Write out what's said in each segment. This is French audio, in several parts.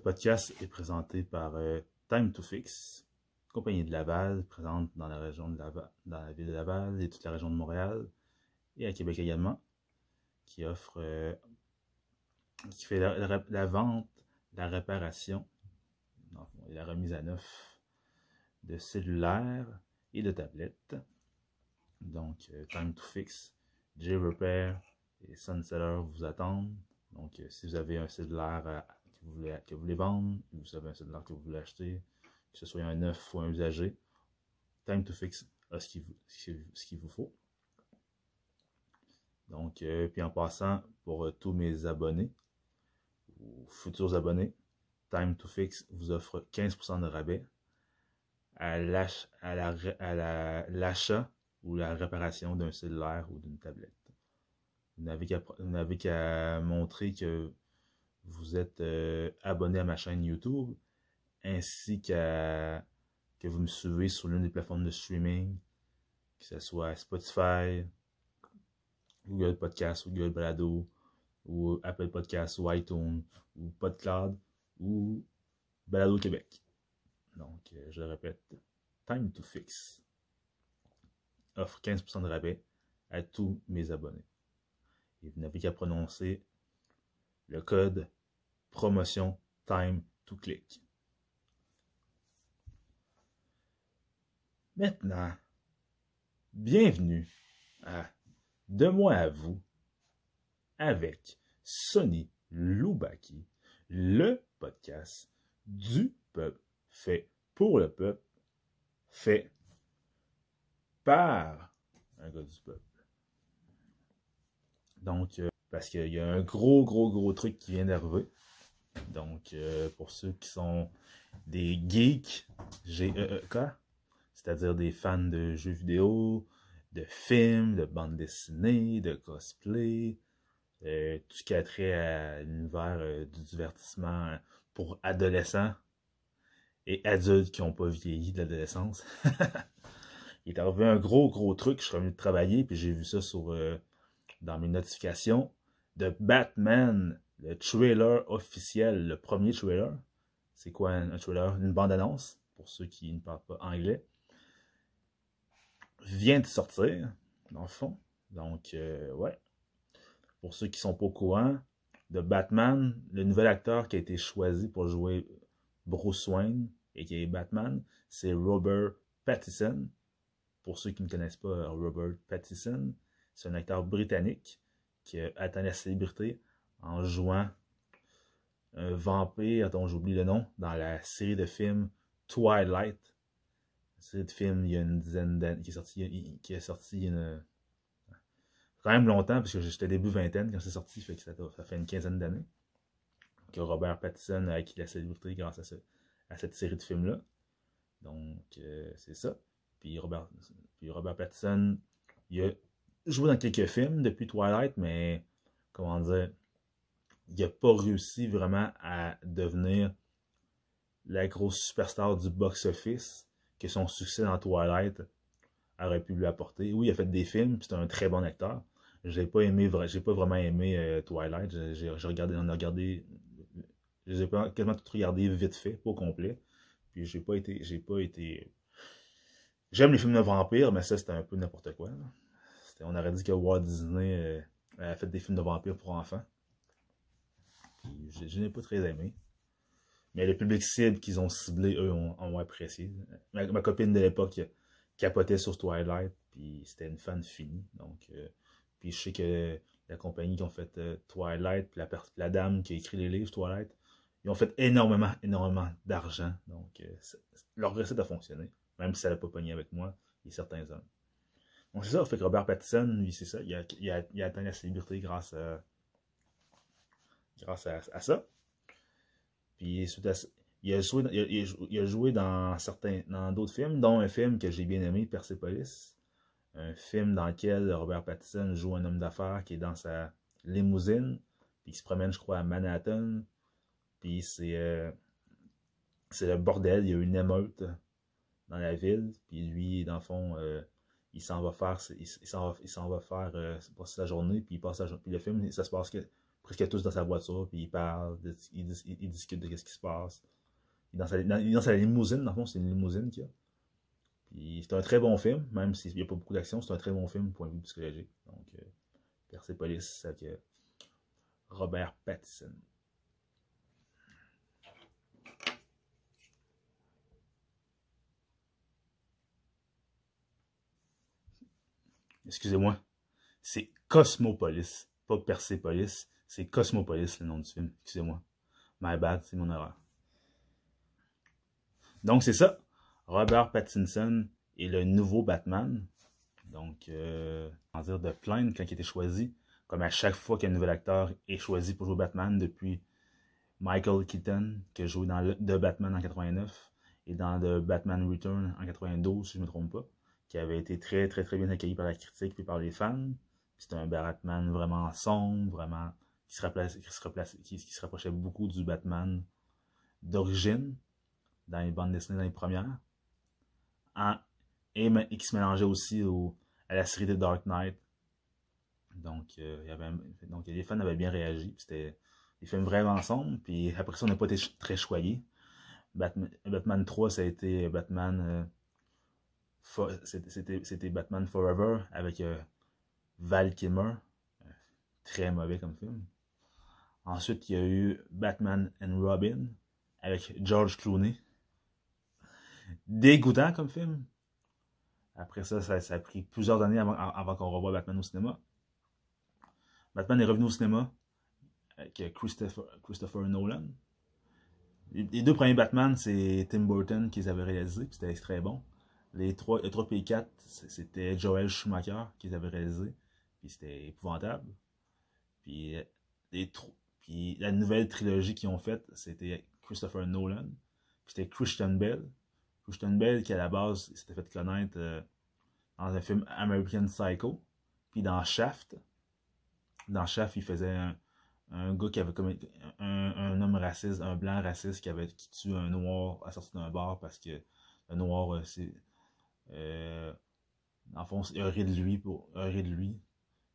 Podcast est présenté par euh, Time to Fix, compagnie de Laval, présente dans la région de Laval, dans la ville de Laval et toute la région de Montréal, et à Québec également, qui offre, euh, qui fait la, vente, la réparation et la remise à neuf de cellulaires et de tablettes. Donc, euh, Time to Fix, J-Repair et Sunseller vous attendent. Donc, si vous avez un cellulaire euh, que, vous voulez, que vous voulez vendre, ou vous avez un cellulaire que vous voulez acheter, que ce soit un neuf ou un usagé, Time to Fix a ce qu'il vous, faut. Donc, euh, puis en passant, pour euh, tous mes abonnés ou futurs abonnés, Time to Fix vous offre 15% de rabais à l'achat ou la réparation d'un cellulaire ou d'une tablette. Vous n'avez qu'à montrer que vous êtes euh, abonné à ma chaîne YouTube, ainsi qu'à que vous me suivez sur l'une des plateformes de streaming, que ce soit Spotify, Google Podcast Google Balado, ou Apple Podcast ou iTunes, ou PodCloud, ou Balado Québec. Donc, euh, je répète, Time to Fix offre 15% de rabais à tous mes abonnés. Et vous n'avez qu'à prononcer le code promotion Time to Click. Maintenant, bienvenue à De moi à vous avec Sonny Loubaki, le podcast du peuple, fait pour le peuple, fait par un gars du peuple. Donc, euh, parce qu'il y a un gros, gros, gros truc qui vient d'arriver. Donc, euh, pour ceux qui sont des geeks, G-E-E-K, c'est-à-dire des fans de jeux vidéo, de films, de bandes dessinées, de cosplay, euh, tout ce qui a trait à l'univers euh, du divertissement pour adolescents et adultes qui n'ont pas vieilli de l'adolescence. Il est arrivé un gros, gros truc. Je suis revenu travailler, puis j'ai vu ça sur dans mes notifications de Batman, le trailer officiel, le premier trailer. C'est quoi un, trailer? Une bande-annonce, pour ceux qui ne parlent pas anglais. Vient de sortir, dans le fond. Donc, euh, ouais. Pour ceux qui sont pas au courant, de Batman, le nouvel acteur qui a été choisi pour jouer Bruce Wayne, et qui est Batman, c'est Robert Pattinson. Pour ceux qui ne connaissent pas Robert Pattinson, c'est un acteur britannique qui a atteint la célébrité en jouant un vampire dont j'oublie le nom dans la série de films Twilight. C'est de film il y a une dizaine d'années qui est sorti qui est sorti une- quand même longtemps parce que j'étais début vingtaine quand c'est sorti ça, fait une quinzaine d'années que Robert Pattinson a acquis la célébrité grâce à, ce, à cette série de films là donc euh, c'est ça puis Robert puis Robert Pattinson il a joué dans quelques films depuis Twilight mais comment dire il n'a pas réussi vraiment à devenir la grosse superstar du box-office que son succès dans Twilight aurait pu lui apporter. Oui, il a fait des films, c'est un très bon acteur. J'ai pas aimé, j'ai pas vraiment aimé euh, Twilight. J'ai j'ai- j'ai regardé, on a regardé, ai pas quasiment tout regardé vite fait, pas au complet. Puis j'ai pas été, j'ai pas été. J'aime les films de vampires, mais ça c'était un peu n'importe quoi. On aurait dit que Walt Disney euh, a fait des films de vampires pour enfants. Je, je n'ai pas très aimé. Mais le public cible qu'ils ont ciblé, eux, ont, ont apprécié. Ma, copine de l'époque capotait sur Twilight, puis c'était une fan finie. Donc, euh, puis je sais que la compagnie qui ont fait euh, Twilight, puis la, la dame qui a écrit les livres Twilight, ils ont fait énormément, énormément d'argent. Donc, euh, leur recette a fonctionné, même si ça n'a pas pogné avec moi et certains hommes. Donc, c'est ça, fait que Robert Pattinson, lui, c'est ça, il a, il, a, il a atteint la célébrité grâce à, grâce à, ça. Puis il a joué, il il il dans certains, dans d'autres films, dont un film que j'ai bien aimé, Persepolis. Un film dans lequel Robert Pattinson joue un homme d'affaires qui est dans sa limousine, puis qui se promène, je crois, à Manhattan. Puis c'est, euh, c'est le bordel, il y a une émeute dans la ville, puis lui, dans le fond, euh, il s'en va faire, il, il s'en va, il va faire euh, passer sa journée, puis il passe sa journée. Puis le film, ça se passe que presque tous dans sa voiture, puis ils parlent, ils, discutent de ce qui se passe. Il est dans sa, limousine, dans le fond, c'est une limousine qu'il a. Puis c'est un très bon film, même s'il n'y a pas beaucoup d'action, c'est un très bon film point de vue psychologique. Donc, euh, Persepolis avec Robert Pattinson. Excusez-moi, c'est Cosmopolis, pas Persepolis, c'est Cosmopolis le nom du film. Excusez-moi. My bad, c'est mon erreur. Donc c'est ça. Robert Pattinson est le nouveau Batman. Donc, euh, en dire de plaindre quand il était choisi, comme à chaque fois qu'un nouvel acteur est choisi pour jouer Batman depuis Michael Keaton, qui a joué dans The Batman en 89 et dans The Batman Return en 92, si je ne me trompe pas, qui avait été très, très, très bien accueilli par la critique et par les fans. C'était un Batman vraiment sombre, vraiment qui se, rapprochait beaucoup du Batman d'origine dans les bandes dessinées dans les premières et, qui se mélangeait aussi à la série de Dark Knight. Donc, euh, donc les fans avaient bien réagi. C'était des films vraiment sombres. Puis après ça, on n'a pas été très choyés. Batman, 3, ça a été Batman. Euh, c'était Batman Forever avec euh, Val Kilmer. Très mauvais comme film. Ensuite, il y a eu Batman and Robin avec George Clooney dégoûtant comme film. Après ça, ça, a pris plusieurs années avant, qu'on revoie Batman au cinéma. Batman est revenu au cinéma avec Christopher, Christopher Nolan. Les, deux premiers Batman, c'est Tim Burton qui les avait réalisés, c'était très bon. Les trois, les 3 et 4, c'était Joel Schumacher qui les avait réalisés, puis c'était épouvantable. Puis, les, puis la nouvelle trilogie qu'ils ont faite, c'était Christopher Nolan, puis c'était Christian Bell, Christian Bell, qui à la base s'était fait connaître euh, dans un film American Psycho, puis dans Shaft. Dans Shaft, il faisait un, gars qui avait comme un, homme raciste, un blanc raciste qui avait qui tue un noir à sortir d'un bar parce que le noir, euh, c'est. Euh, en fond, il rit de lui pour rit de lui.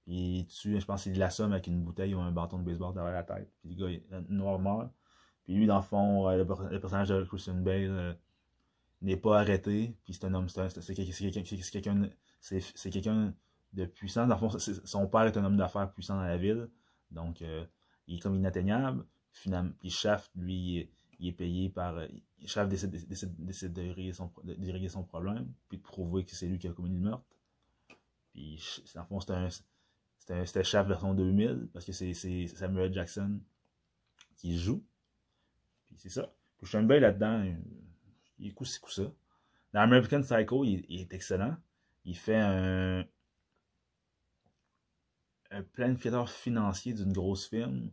Puis il tue, je pense qu'il l'assomme avec une bouteille ou un bâton de baseball derrière la tête. Puis le gars, le noir meurt. Puis lui, dans le fond, le, personnage de Christian Bale n'est pas arrêté, puis c'est un homme, c'est quelqu'un c'est quelqu'un de puissant. Dans le fond, son père est un homme d'affaires puissant dans la ville, donc euh, il est comme inatteignable. Finalement, puis Shaft, lui, il est, payé par. Shaft décide, décide, de, régler son, de, son problème, puis de prouver que c'est lui qui a commis le meurtre. Puis, dans le fond, c'était Shaft version 2000, parce que c'est Samuel Jackson qui joue. Puis c'est ça. Suis bien là-dedans il est coup c'est ça. Dans American Psycho, il, est excellent. Il fait un, un planificateur financier d'une grosse firme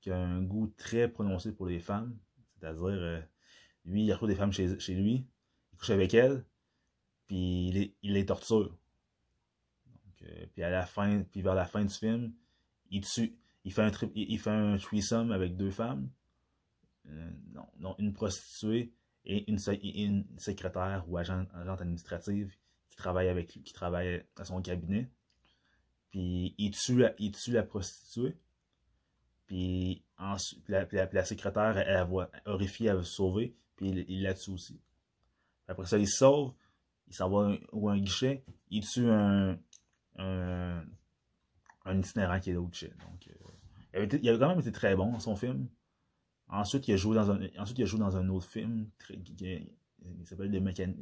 qui a un goût très prononcé pour les femmes. C'est-à-dire, euh, lui, il retrouve des femmes chez, lui, il couche avec elles, puis il les torture. Puis à la fin, puis vers la fin du film, il tue, il fait un, il, fait un threesome avec deux femmes. Euh, non, non, une prostituée et une, secrétaire ou agent, agente administrative qui travaille avec qui travaille à son cabinet. Puis il tue la, il tue la prostituée. Puis, ensuite, la, secrétaire, elle, voit horrifiée, elle veut se sauver. Puis il, la tue aussi. Après ça, il se sauve. Il s'en va ou un guichet. Il tue un, un, un itinérant qui est au guichet. Donc, euh, il, avait quand même été très bon dans son film. Ensuite, il a joué dans un, ensuite, il a joué dans un autre film qui, s'appelle Des mécan,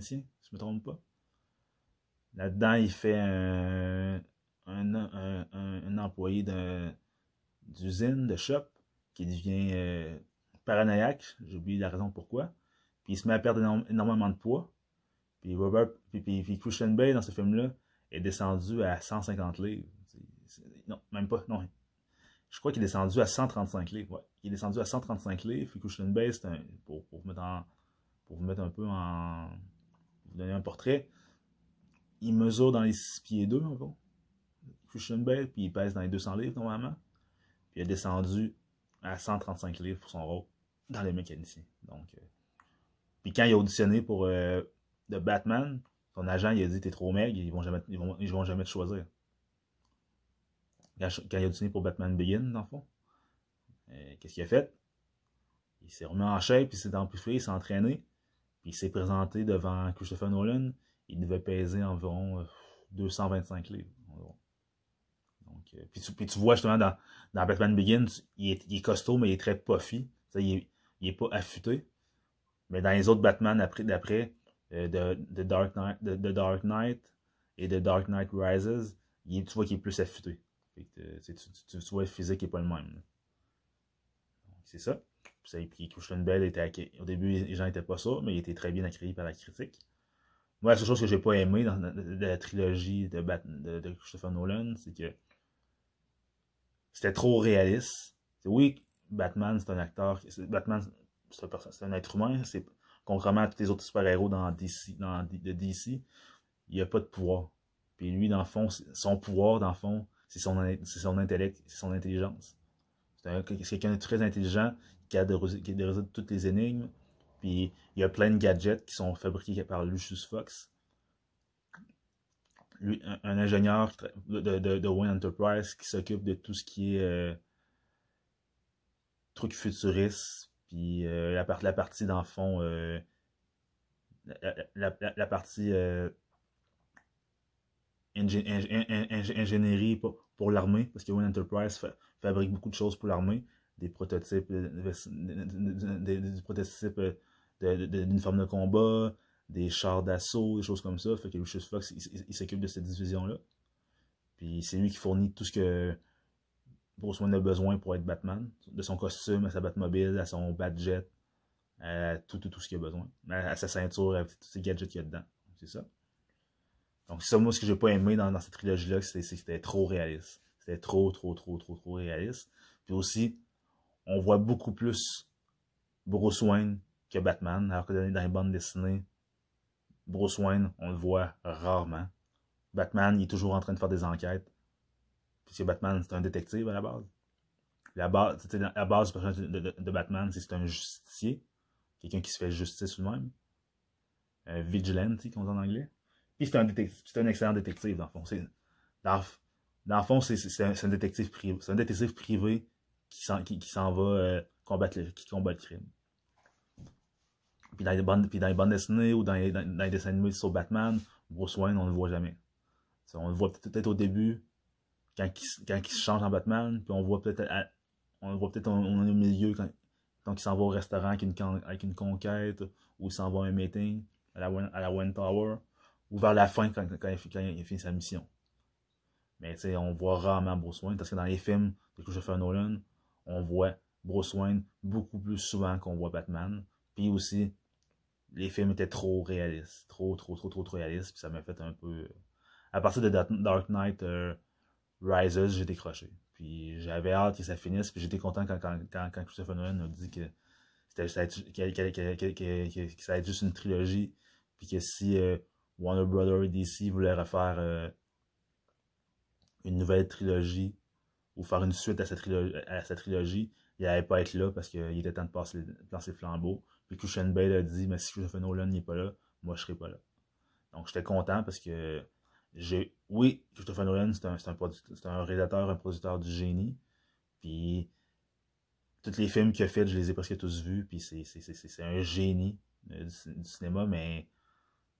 si je me trompe pas. Là-dedans, il fait un, un, un, un employé d'usine, de shop, qui devient euh, paranoïaque. J'ai oublié la raison pourquoi. Puis il se met à perdre énormément de poids. Puis Robert, puis, puis, Christian Bay dans ce film-là est descendu à 150 livres. non, même pas. Non, je crois qu'il est descendu à 135 livres. Ouais. Il est descendu à 135 livres. Cushion Bay, c'est un, pour, vous mettre en, pour vous mettre un peu en. vous donner un portrait. Il mesure dans les 6 pieds 2 en gros. Cushion Bay, puis il pèse dans les 200 livres normalement. Puis il est descendu à 135 livres pour son rôle dans les mécaniciens. Donc, euh, puis quand il a auditionné pour euh, The Batman, son agent il a dit T'es trop maigre, ils vont jamais, ils vont, vont jamais te choisir. quand, il a dessiné pour Batman Begin, dans le fond. Euh, qu'est-ce qu'il a fait? Il s'est remis en shape, il s'est amplifié, il s'est entraîné, puis il s'est présenté devant Christopher Nolan. Il devait peser environ 225 livres. Donc, puis, tu, puis, tu, vois justement dans, dans Batman Begins, il est, costaud, mais il est très puffy. Il est, il est pas affûté. Mais dans les autres Batman après, d'après, euh, de, Dark Knight, de, Dark Knight et de Dark Knight Rises, il, tu vois qu'il est plus affûté. Fait que, tu, tu, tu, vois, le physique n'est pas le même. C'est ça. Puis Christian Bell était au début, les gens n'étaient pas sûrs, mais il était très bien accueilli par la critique. Moi, la seule chose que j'ai pas aimé dans la, trilogie de, de, de, Christopher Nolan, c'est que c'était trop réaliste. Oui, Batman, c'est un acteur. Batman, c'est un, être humain. Contrairement à tous les autres super-héros dans DC, dans, de DC, il a pas de pouvoir. Puis lui, dans le fond, son pouvoir, dans le fond, c'est son, son intellect, c'est son intelligence. C'est, quelqu'un de très intelligent qui a, de, qui de résoudre toutes les énigmes. Puis il y a plein de gadgets qui sont fabriqués par Lucius Fox. Lui, un, ingénieur de, de, de, Wayne Enterprise qui s'occupe de tout ce qui est euh, trucs futuristes, puis euh, la, la, partie dans le fond, euh, la, la, partie euh, ingénierie pour, pour l'armée, parce que Wayne Enterprise fabrique beaucoup de choses pour l'armée, des prototypes, des, prototypes d'uniformes de, combat, des chars d'assaut, des choses comme ça. Fait que Lucius Fox, s'occupe de cette division-là. Puis c'est lui qui fournit tout ce que Bruce Wayne a besoin pour être Batman, de son costume, à sa Batmobile, à son Batjet, à tout, tout, tout ce qu'il a besoin, à, sa ceinture, à tous ces gadgets qu'il y a dedans. C'est ça. Donc, c'est ça, moi, ce que j'ai pas aimé dans, cette trilogie-là, c'est que c'était trop réaliste. C'était trop, trop, trop, trop, trop réaliste. Puis aussi, on voit beaucoup plus Bruce Wayne que Batman, alors que dans les bandes dessinées, Bruce Wayne, on le voit rarement. Batman, il est toujours en train de faire des enquêtes. Puisque Batman, c'est un détective à la base. La base, la base du personnage de, Batman, c'est un justicier. Quelqu'un qui se fait justice lui-même. Un vigilante, comme on dit en anglais. Puis c'est un, c'est un excellent détective, dans le fond. Dans, dans le fond, c'est un, un, détective privé. C'est un détective privé qui s'en qui, qui va euh, combattre, le, qui combat le crime. Puis dans les bandes, puis dans les bandes dessinées ou dans les, dans, les dessins animés sur Batman, Bruce Wayne, on ne le voit jamais. on le voit peut-être au début, quand il, se change en Batman, puis on voit peut-être on voit peut-être on, est au milieu quand, quand il s'en va au restaurant avec une, avec une conquête, ou il s'en va à un meeting à la, à la One Tower, ou vers la fin quand, quand il finit sa mission. Mais tu sais, on voit rarement Bruce Wayne, parce que dans les films de Christopher Nolan, on voit Bruce Wayne beaucoup plus souvent qu'on voit Batman. Puis aussi, les films étaient trop réalistes. Trop, trop, trop, trop, trop réalistes. Puis ça m'a fait un peu. À partir de Dark Knight, euh, Rises, j'ai décroché. Puis j'avais hâte que ça finisse, puis j'étais content quand, quand, quand, Christopher Nolan a dit que ça allait être juste une trilogie, puis que si euh, Warner Brothers et DC voulaient refaire euh, une nouvelle trilogie, ou faire une suite à cette trilogie, à trilogie il n'allait pas être là parce qu'il était temps de passer, le flambeau. Puis Christian Bale a dit, mais si Christopher Nolan n'est pas là, moi je serai pas là. Donc j'étais content parce que oui, Christopher Nolan, c'est un, un, un producteur du génie. Puis, tous les films qu'il a fait, je les ai presque tous vus. Puis, c'est un génie euh, du, cinéma. Mais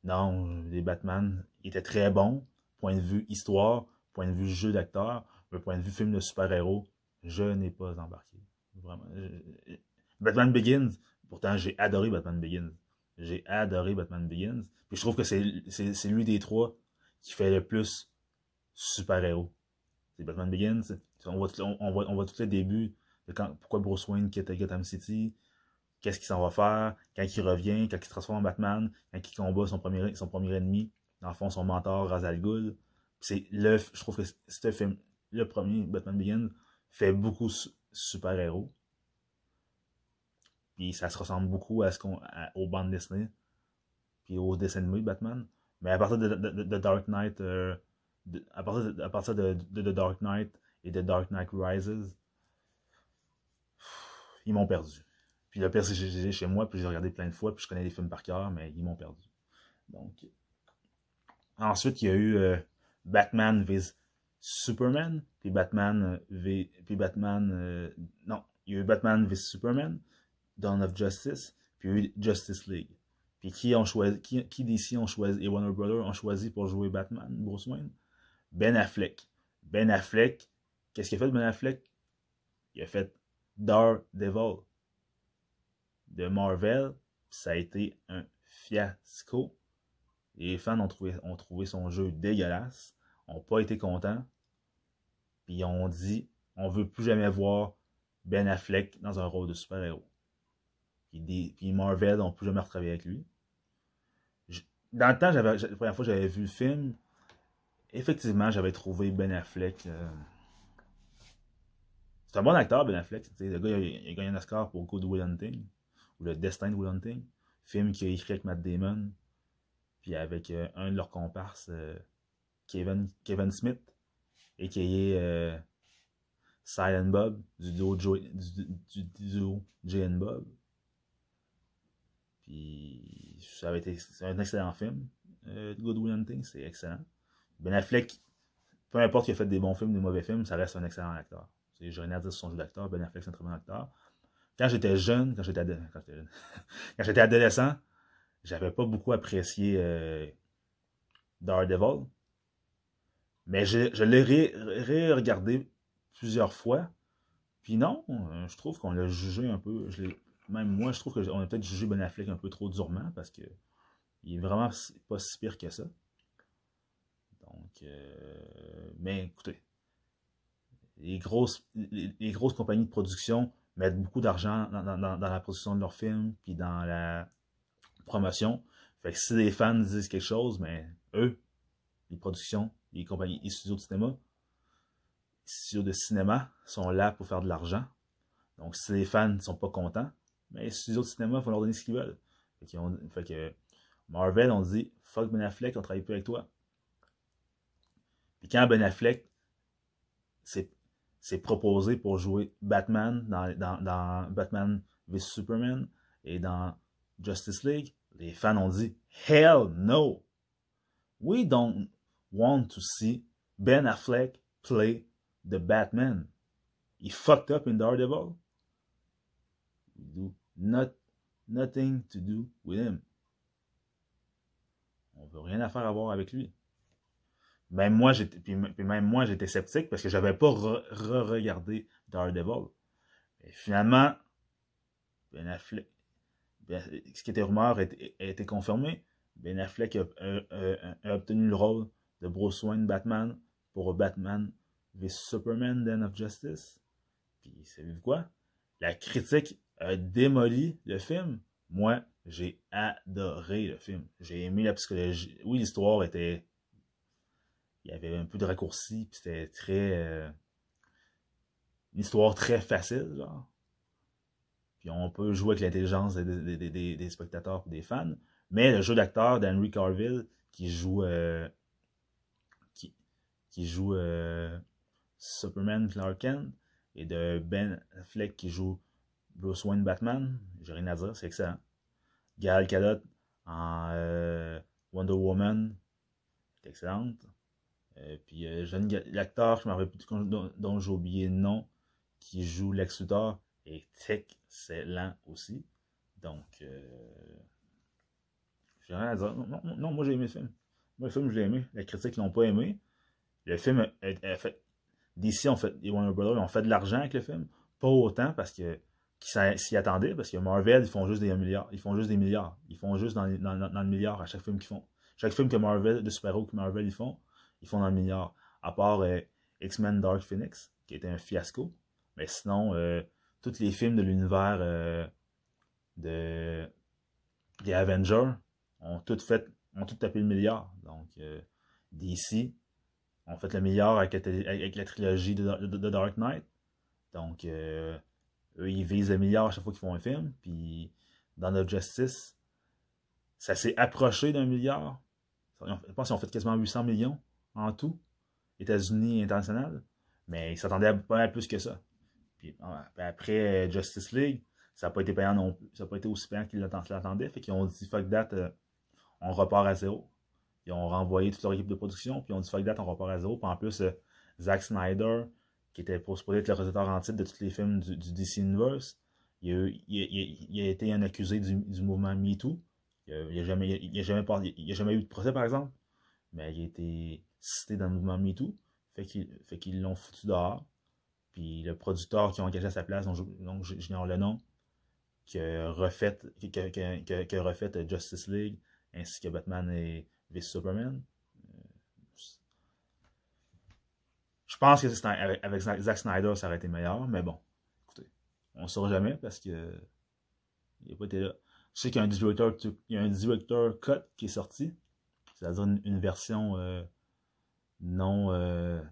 non, les Batman étaient très bons. Point de vue histoire, point de vue jeu d'acteur, mais point de vue film de super-héros, je n'ai pas embarqué. Vraiment. Batman Begins, pourtant, j'ai adoré Batman Begins. J'ai adoré Batman Begins. Puis je trouve que c'est lui des trois qui fait le plus super-héros. C'est Batman Begins. On voit, tout le début de pourquoi Bruce Wayne quitte Gotham City, qu'est-ce qu'il s'en va faire, quand il revient, quand il se transforme en Batman, quand il combat son premier, son premier ennemi, dans le fond, son mentor, Razal Ghul. C'est le, je trouve que ce film, le premier, Batman Begins, fait beaucoup super-héros. Puis ça se ressemble beaucoup à ce qu'on, aux bandes Disney, puis aux dessins de Batman. Mais à partir de, de, Dark Knight, euh, à partir, de, à partir de, de, Dark Knight et de Dark Knight Rises, ils m'ont perdu. Puis le pire, c'est j'ai chez moi, puis j'ai regardé plein de fois, puis je connais les films par cœur, mais ils m'ont perdu. Donc, ensuite, il y a eu euh, Batman vs Superman, puis Batman v, puis Batman, non, il y a eu Batman v Superman, Dawn of Justice, puis il y a eu Justice League. Puis qui ont choisi, qui, qui DC ont choisi, et Warner Brothers ont choisi pour jouer Batman, Bruce Wayne? Ben Affleck. Ben Affleck, qu'est-ce qu'il a fait Ben Affleck? Il a fait Daredevil de Marvel. Ça a été un fiasco. Les fans ont trouvé, son jeu dégueulasse, ont pas été contents. Puis ont dit, on veut plus jamais voir Ben Affleck dans un rôle de super-héros. Puis, Marvel n'ont plus jamais retravaillé avec lui. dans le temps, la première fois que j'avais vu le film, effectivement, j'avais trouvé Ben Affleck. Euh, c'est un bon acteur, Ben Affleck. le gars, il a, gagné un Oscar pour Good Will Hunting, ou Le Destin de Will Hunting, film qu'il a écrit avec Matt Damon, puis avec euh, un de leurs comparses, euh, Kevin, Kevin Smith, et qui est Silent Bob, du duo, du, du, du duo Jay Bob. Puis ça été c'est un excellent film. Euh, Good Will Hunting, c'est excellent. Ben Affleck, peu importe qu'il a fait des bons films, des mauvais films, ça reste un excellent acteur. J'ai rien à dire son jeu d'acteur. Ben Affleck, c'est un très bon acteur. Quand j'étais jeune, quand j'étais j'étais adolescent, j'avais pas beaucoup apprécié euh, Daredevil. Mais je, l'ai ré-regardé plusieurs fois. Puis non, euh, je trouve qu'on l'a jugé un peu. Même moi, je trouve qu'on a peut-être jugé Ben Affleck un peu trop durement parce que il est vraiment pas si pire que ça. Donc, euh, mais écoutez, les grosses, les, grosses compagnies de production mettent beaucoup d'argent dans, la production de leurs films puis dans la promotion. Fait que si les fans disent quelque chose, mais eux, les productions, les compagnies, les studios de cinéma, les studios de cinéma sont là pour faire de l'argent. Donc, si les fans ne sont pas contents, mais les studios de cinéma, faut leur donner ce qu'ils veulent. Fait, que Marvel, on dit Fuck Ben Affleck, on travaille plus avec toi. Puis quand Ben Affleck s'est proposé pour jouer Batman dans, dans, dans Batman vs Superman et dans Justice League, les fans ont dit Hell no! We don't want to see Ben Affleck play the Batman. He fucked up in Daredevil. Do not, nothing to do with him. On veut rien à faire avec lui. Même moi, j'étais, puis, même moi, j'étais sceptique parce que j'avais pas re-regardé Daredevil. Et finalement, Ben Affleck, ben, ce qui était rumeur a, été confirmé. Ben Affleck a, a, obtenu le rôle de Bruce Wayne Batman pour Batman v Superman Den of Justice. Puis, savez-vous quoi? La critique a démoli le film. Moi, j'ai adoré le film. J'ai aimé la psychologie. Oui, l'histoire était. Il y avait un peu de raccourci, puis c'était très. Euh, une histoire très facile, genre. Puis on peut jouer avec l'intelligence des, des, des, spectateurs et des fans. Mais le jeu d'acteur d'Henry Carville, qui joue. Euh, qui, qui joue euh, Superman Clark Kent, et de Ben Affleck qui joue Bruce Wayne Batman, j'ai rien à dire, c'est excellent. Gal Gadot en euh, Wonder Woman, c'est excellente. Euh, puis euh, l'acteur, je rappelle plus dont, j'ai oublié le nom, qui joue Lex Luthor, est excellent aussi. Donc, j'ai rien à dire. Non, non, moi j'ai aimé le film. Moi, le film, je l'ai aimé. Les critiques l'ont pas aimé. Le film a, fait. D'ici, on fait, les Warner Brothers ont fait de l'argent avec le film. Pas autant parce que qui s'y attendaient parce que Marvel, ils font juste des milliards. Ils font juste des milliards. Ils font juste dans, dans, le milliard à chaque film qu'ils font. Chaque film que Marvel, de super-héros que Marvel ils font, ils font dans le milliard. À part euh, X-Men Dark Phoenix, qui était un fiasco. Mais sinon, euh, tous les films de l'univers euh, de des Avengers ont tout fait, ont tout tapé le milliard. Donc, DC ont fait le milliard avec, avec la trilogie de, de Dark Knight. Donc, eux, ils visent le milliard à chaque fois qu'ils font un film. Puis dans notre Justice, ça s'est approché d'un milliard. Je pense qu'ils ont fait quasiment 800 millions en tout, États-Unis et international. Mais ils s'attendaient à pas mal plus que ça. Puis après Justice League, ça n'a pas été payant non plus. Ça n'a pas été aussi payant qu'ils l'attendaient. Fait qu'ils ont dit fuck that, euh, on repart à zéro. Ils ont renvoyé toute leur équipe de production, puis ils ont dit fuck that, on repart à zéro. Puis en plus, euh, Zack Snyder, qui était supposé être le réalisateur en titre de tous les films du, DC Universe, il a, a, été un accusé du, mouvement MeToo. Il n'a jamais, il a jamais, eu de procès, par exemple, mais il a été cité dans le mouvement MeToo. Fait qu'ils l'ont foutu dehors. Puis le producteur qui a engagé à sa place, donc j'ignore le nom, qui a refait, qui, refait Justice League, ainsi que Batman et vs Superman. Je pense que avec, Zack Snyder, ça aurait été meilleur, mais bon, écoutez, on ne saura jamais parce que il n'a pas été là. Je sais qu'il y a un director, il y a un director cut qui est sorti, c'est-à-dire une, version euh, non, euh,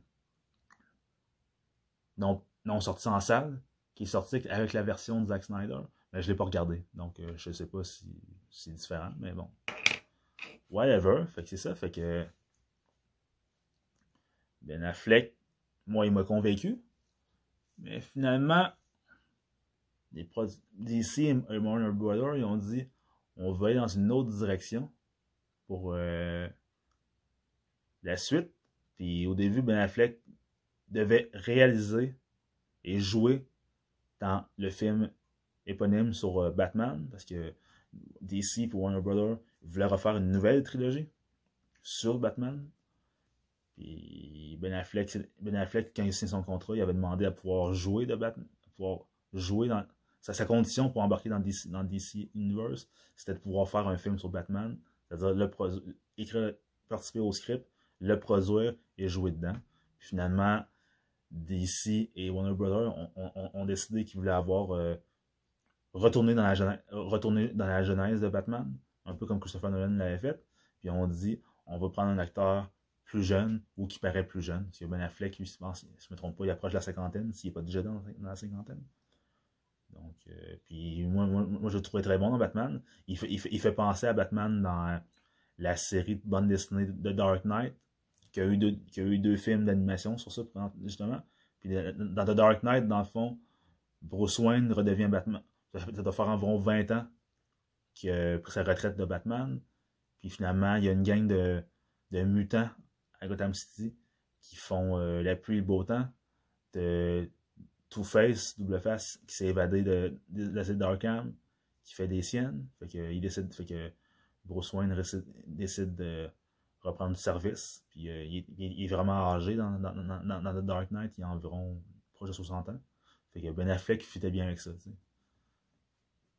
non, non sortie en salle, qui est sortie avec la version de Zack Snyder, mais je ne l'ai pas regardé, donc euh, je ne sais pas si c'est différent, mais bon. Whatever, fait que c'est ça, fait que Ben Affleck moi, il m'a convaincu. Mais finalement, DC et Warner Brothers, ils ont dit on va aller dans une autre direction pour euh, la suite. Puis au début, Ben Affleck devait réaliser et jouer dans le film éponyme sur euh, Batman, parce que DC et Warner Brothers voulaient refaire une nouvelle trilogie sur Batman. Puis Ben Affleck, ben Affleck, quand il signe son contrat, il avait demandé à pouvoir jouer de Batman, à pouvoir jouer dans. Sa, condition pour embarquer dans DC, Universe, c'était de pouvoir faire un film sur Batman, c'est-à-dire le écrire, participer au script, le produire et jouer dedans. Finalement, DC et Warner Brothers ont, décidé qu'ils voulaient avoir euh, retourné, dans la retourné dans la genèse de Batman, un peu comme Christopher Nolan l'avait fait. Puis on dit, on va prendre un acteur plus jeune ou qui paraît plus jeune. Parce que Ben Affleck, lui, je ne me trompe pas, il approche la cinquantaine, s'il n'est pas déjà dans, la cinquantaine. Donc, euh, puis moi, moi, je le trouvais très bon dans Batman. Il fait, il fait, penser à Batman dans la série de bande dessinée de Dark Knight, qui a eu deux, qui a eu deux films d'animation sur ça, justement. Puis dans The Dark Knight, dans le fond, Bruce Wayne redevient Batman. Ça doit faire environ 20 ans qu'il a pris sa retraite de Batman. Puis finalement, il y a une gang de, de mutants à Gotham City qui font euh, la pluie et le beau temps. De Two-Face, Double Face, qui s'est évadé de, la cité d'Arkham, qui fait des siennes. Fait que, il décide, fait que Bruce Wayne décide de reprendre du service. Puis euh, il, est vraiment âgé dans, The Dark Knight, il a environ proche de 60 ans. Fait que Ben Affleck fitait bien avec ça.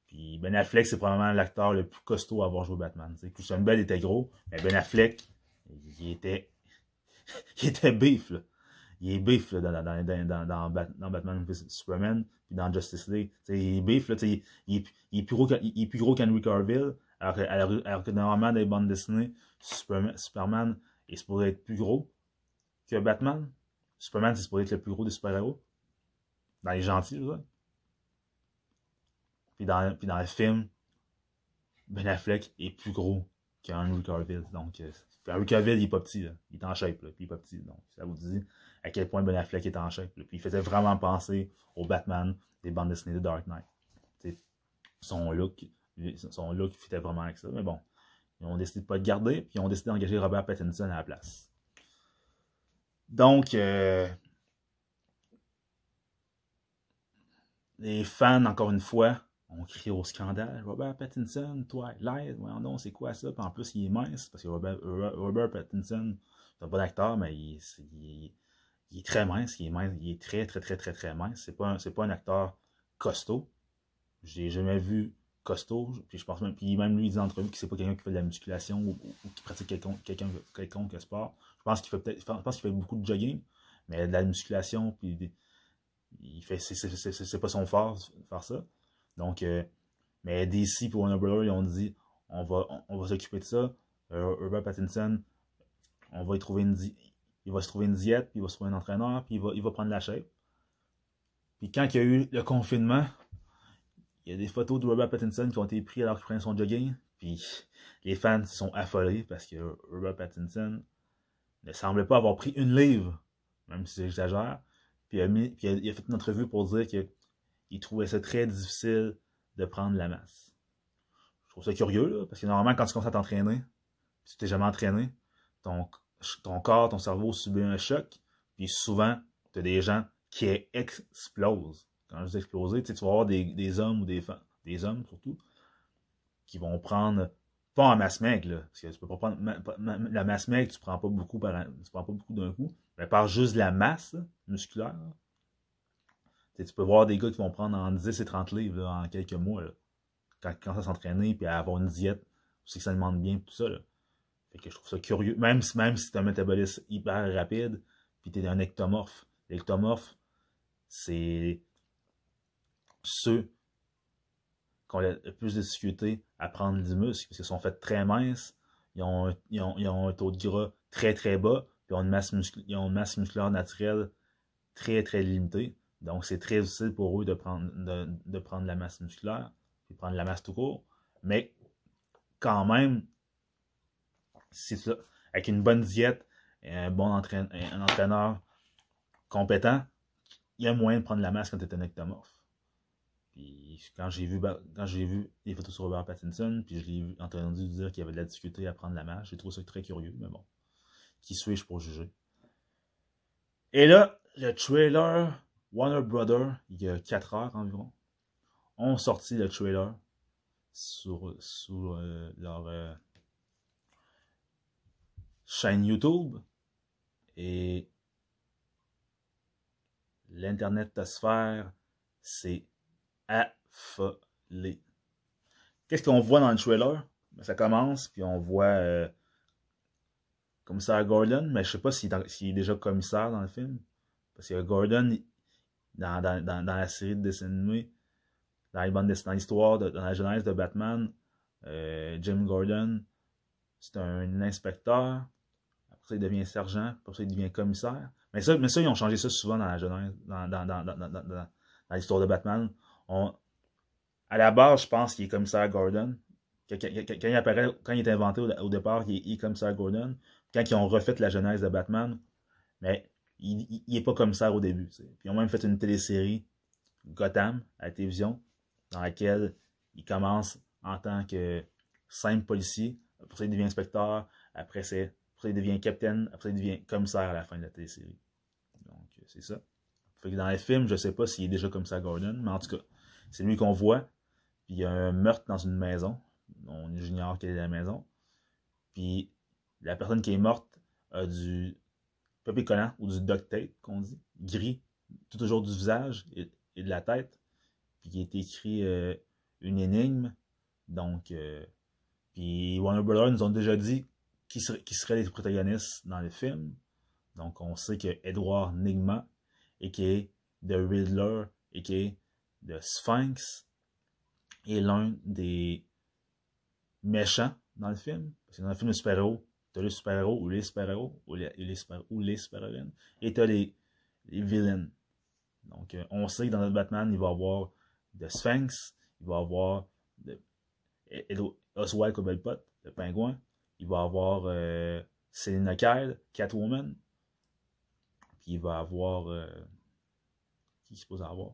Puis Ben Affleck, c'est probablement l'acteur le plus costaud à avoir joué Batman. Christian Bell était gros, mais Ben Affleck, il était il était beef, là. Il est beef là, dans, dans, dans, dans, dans Batman Superman, puis dans Justice League. Il est beef, là, il, est plus gros, qu'Henry Carville, alors que, alors, que normalement, dans les bandes dessinées, Superman, Superman est supposé être plus gros que Batman. Superman, c'est supposé être le plus gros des super-héros. Dans les gentils, là. Puis dans, puis dans le film, Ben Affleck est plus gros qu'Henry Carville. Donc, euh, Henry Cavill, il est pas petit, là. Il est en shape, là. Puis il est pas petit. Donc, ça vous dit à quel point Ben Affleck est en shape. Puis il faisait vraiment penser au Batman des bandes dessinées de Dark Knight. son look, son look fitait vraiment avec ça. Mais bon, ils ont décidé de pas le garder, puis ils ont décidé d'engager Robert Pattinson à la place. Donc, euh, les fans, encore une fois, on crie au scandale. Robert Pattinson, Twilight, voyons non, c'est quoi ça? Puis en plus, il est mince, parce que Robert, Pattinson, c'est un bon acteur, mais il, est très mince, il est mince, il est très, très, très, très, très mince. C'est pas, un, pas un acteur costaud. J'ai jamais vu costaud, puis je pense même, puis même lui, il dit dans l'entrevue que c'est pas quelqu'un qui fait de la musculation ou, qui pratique quelconque, quelqu'un, quelconque sport. Je pense qu'il fait peut-être, je pense qu'il fait beaucoup de jogging, mais de la musculation, puis il fait, c'est pas son fort faire ça. Donc, euh, mais DC et Warner Brothers, ils ont dit on va, on, va s'occuper de ça. Euh, Robert Pattinson, on va y trouver une il va se trouver une diète, puis il va se trouver un entraîneur, puis il va, il va prendre la shape. Puis quand il y a eu le confinement, il y a des photos de Robert Pattinson qui ont été prises alors qu'il prenait son jogging. Puis les fans sont affolés parce que Robert Pattinson ne semblait pas avoir pris une livre, même si j'exagère. Puis, puis il a, fait une entrevue pour dire que il trouvait ça très difficile de prendre la masse. Je trouve ça curieux, là, parce que normalement, quand tu commences à t'entraîner, tu t'es jamais entraîné, ton, ton corps, ton cerveau subit un choc, Puis souvent, tu as des gens qui explosent. Quand je dis exploser, tu vas avoir des, des hommes ou des femmes, des hommes surtout, qui vont prendre pas en masse maigre, là, parce que tu peux pas prendre la masse maigre, tu prends pas beaucoup par tu prends pas beaucoup d'un coup, mais par juste la masse musculaire. Tu peux voir des gars qui vont prendre en 10 et 30 livres en quelques mois. quand, quand ça s'entraîner puis avoir une diète, c'est que ça demande bien tout ça. Fait que je trouve ça curieux. Même si, même si tu as un métabolisme hyper rapide, puis tu es un ectomorphe. L'ectomorphe, c'est ceux qui ont le plus de difficulté à prendre du muscle, parce qu'ils sont faits très minces, ils ont, ils, ont, ils ont, un taux de gras très très bas, puis ils ont une masse, ils ont une masse musculaire naturelle très très limitée. Donc c'est très utile pour eux de prendre, de, de prendre la masse musculaire, puis prendre la masse tout court. Mais quand même, c'est ça. Avec une bonne diète et un bon entraîneur, un entraîneur compétent, il y a moyen de prendre la masse quand tu es un ectomorphe. Puis quand j'ai vu quand j'ai vu les photos sur Robert Pattinson, puis je l'ai entendu dire qu'il y avait de la difficulté à prendre la masse, j'ai trouvé ça très curieux, mais bon. Qui suis-je pour juger? Et là, le trailer Warner Brother, il y a 4 heures environ, ont sorti le trailer sur, sur euh, leur euh, chaîne YouTube. Et l'Internet sphère, c'est affolé. Qu'est-ce qu'on voit dans le trailer? Ben, ça commence, puis on voit euh, commissaire Gordon, mais je sais pas s'il est, déjà commissaire dans le film. Parce que Gordon, dans, dans, dans, la série de dessins animés, dans l'histoire, dans la genèse de Batman, euh, Jim Gordon, c'est un inspecteur, après ça il devient sergent, après ça il devient commissaire. Mais ça, mais ça ils ont changé ça souvent dans la genèse, dans, dans, dans, dans l'histoire de Batman. À la base, je pense qu'il est commissaire Gordon. Quand, il apparaît, quand il est inventé au, départ, il est, commissaire Gordon. Quand ils ont refait la genèse de Batman, mais il, n'est est pas commissaire au début. Puis ils ont même fait une télésérie, Gotham, à la télévision, dans laquelle il commence en tant que simple policier, après ça il devient inspecteur, après, ça il devient capitaine, après ça il devient commissaire à la fin de la télésérie. Donc c'est ça. Fait que dans les films, je sais pas s'il est déjà ça Gordon, mais en tout cas, c'est lui qu'on voit. Puis il y a un meurtre dans une maison. On ignore quelle est la maison. Puis la personne qui est morte a du papier collant ou du duct tape, qu'on dit, gris, tout autour du visage et, de la tête. Puis il est écrit euh, une énigme. Donc, euh, puis Warner Brothers nous ont déjà dit qui, qui seraient les protagonistes dans le film. Donc, on sait que Edward Nigma, et qui est The Riddler, et qui est The Sphinx, est l'un des méchants dans le film. Parce que dans le film de super-héros, t'as les super-héros ou les super-héros, ou les, super ou les super-héroïnes, et t'as les, les villains. Donc, euh, on sait que dans notre Batman, il va y avoir The Sphinx, il va y avoir Oswald Cobblepot, le pingouin, il va y avoir euh, Selina Kyle, Catwoman, puis il va y avoir... Euh, qui est supposé avoir?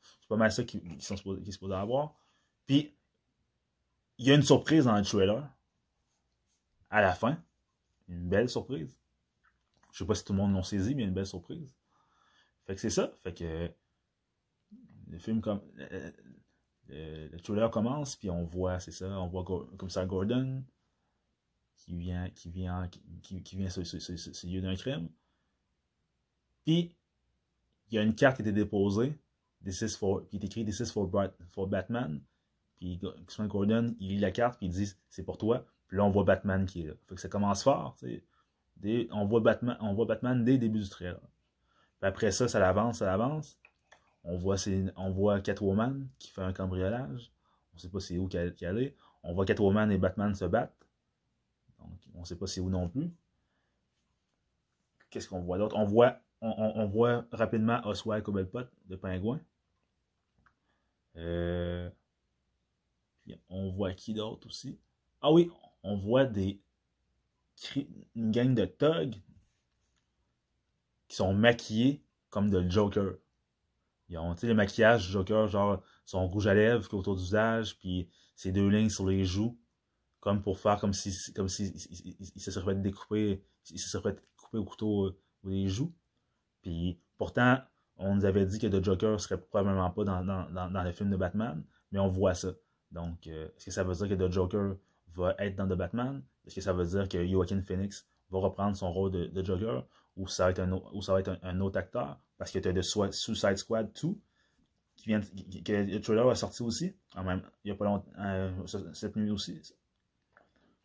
C'est pas mal ça qui, sont supposés, qui est supposé avoir. Puis, il y a une surprise dans le trailer. À la fin. Une belle surprise. Je sais pas si tout le monde l'a saisi, mais il une belle surprise. Fait que c'est ça. Fait que le film comme le, trailer commence, puis on voit, c'est ça, on voit comme ça Gordon qui vient, qui vient, qui, vient sur, ce lieu d'un crime. Puis il y a une carte qui été déposée, This is for, qui est écrit This is for, for Batman. Puis Gordon, il lit la carte, puis il dit c'est pour toi. Puis là, on voit Batman qui est là. Fait que ça commence fort. On, voit Batman, on dès le début du trailer. Puis après ça, ça avance, ça avance. On voit, on Catwoman qui fait un cambriolage. On sait pas c'est où qu'elle est. On voit Catwoman et Batman se battre. Donc, on sait pas c'est où non plus. Qu'est-ce qu'on voit d'autre? On voit, on, voit rapidement Oswald Cobblepot, de pingouin. Euh, on voit qui d'autre aussi? Ah oui, on voit des une gang de thugs qui sont maquillés comme de Joker. Ils ont le maquillage Joker, genre son rouge à lèvres autour du visage, puis ses deux lignes sur les joues, comme pour faire comme si comme si se serait fait découper, il se serait fait couper au couteau où il joue. Puis pourtant, on nous avait dit que The Joker serait probablement pas dans, dans, dans, le film de Batman, mais on voit ça. Donc, euh, est-ce que ça veut dire que The Joker va être dans The Batman? Est-ce que ça veut dire que Joaquin Phoenix va reprendre son rôle de, Joker? Ou ça va être un, ou ça va être un, autre acteur? Parce que tu as de Suicide Squad 2, qui vient, que le trailer a sorti aussi, en même, il n'y a pas longtemps, euh, cette nuit aussi.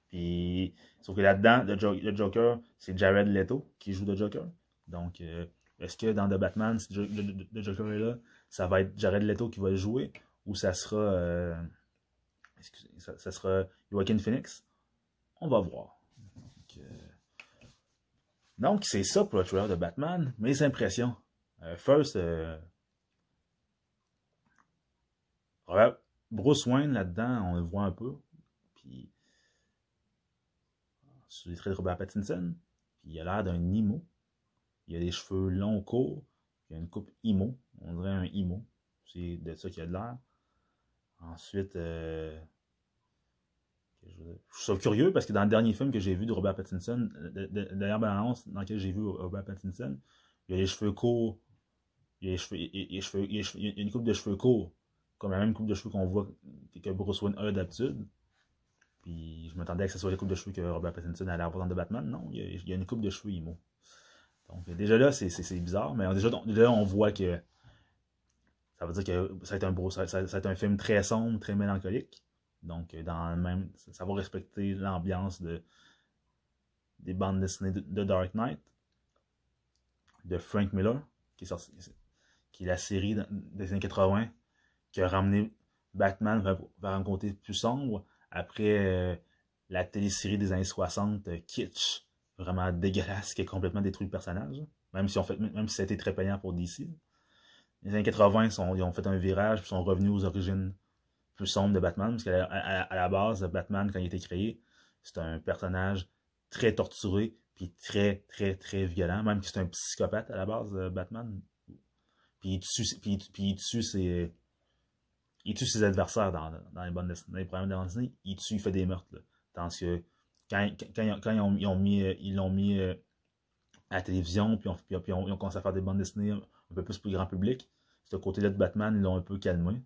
Puis, sauf que là-dedans, le, Joker, c'est Jared Leto qui joue The Joker. Donc, euh, est-ce que dans The Batman, si The Joker est là, ça va être Jared Leto qui va le jouer ou ça sera, euh, ça, sera Joaquin Phoenix? On va voir. Donc, c'est ça pour le trailer de Batman. Mes impressions. Euh, first, euh, Bruce Wayne là-dedans, on le voit un peu. Puis, sur les traits de Robert Pattinson, il a l'air d'un imo. Il a des cheveux longs, courts. Il a une coupe imo. On dirait un imo. C'est de ça qu'il a de l'air. Ensuite, euh, je suis curieux parce que dans le dernier film que j'ai vu de Robert Pattinson, la dernière balance dans laquelle j'ai vu Robert Pattinson, il a les cheveux courts, il a, les cheveux, il, a une coupe de cheveux courts, comme la même coupe de cheveux qu'on voit que Bruce Wayne a d'habitude. Puis je m'attendais à que ce soit la coupe de cheveux que Robert Pattinson allait avoir dans The Batman. Non, il y a, une coupe de cheveux IMO. Donc déjà là, c'est bizarre, mais déjà, déjà on voit que ça veut dire que ça va un, ça, ça va être un film très sombre, très mélancolique. Donc, euh, dans le même, ça va respecter l'ambiance de, des bandes dessinées de, Dark Knight, de Frank Miller, qui est, la série des années 80, qui a ramené Batman vers, un côté plus sombre, après euh, la télésérie des années 60, euh, Kitsch, vraiment dégueulasse, qui a complètement détruit le personnage, même si, on fait, même ça a été très payant pour DC. Les années 80, ils ont fait un virage, puis sont revenus aux origines plus sombre de Batman, parce qu'à la base, Batman, quand il a été créé, c'est un personnage très torturé, puis très, très, très violent, même que c'est un psychopathe à la base, Batman. Puis il tue, ses... Il tue ses adversaires dans, dans les bonnes dans les premières de Disney. Il tue, il fait des meurtres. Là. Tandis que quand, quand, quand ils, ont, ils, ont, mis, ils l'ont mis euh, à la télévision, puis, puis, puis ils ont commencé à faire des bandes dessinées un peu plus pour le grand public, ce côté-là de Batman, ils l'ont un peu calmé.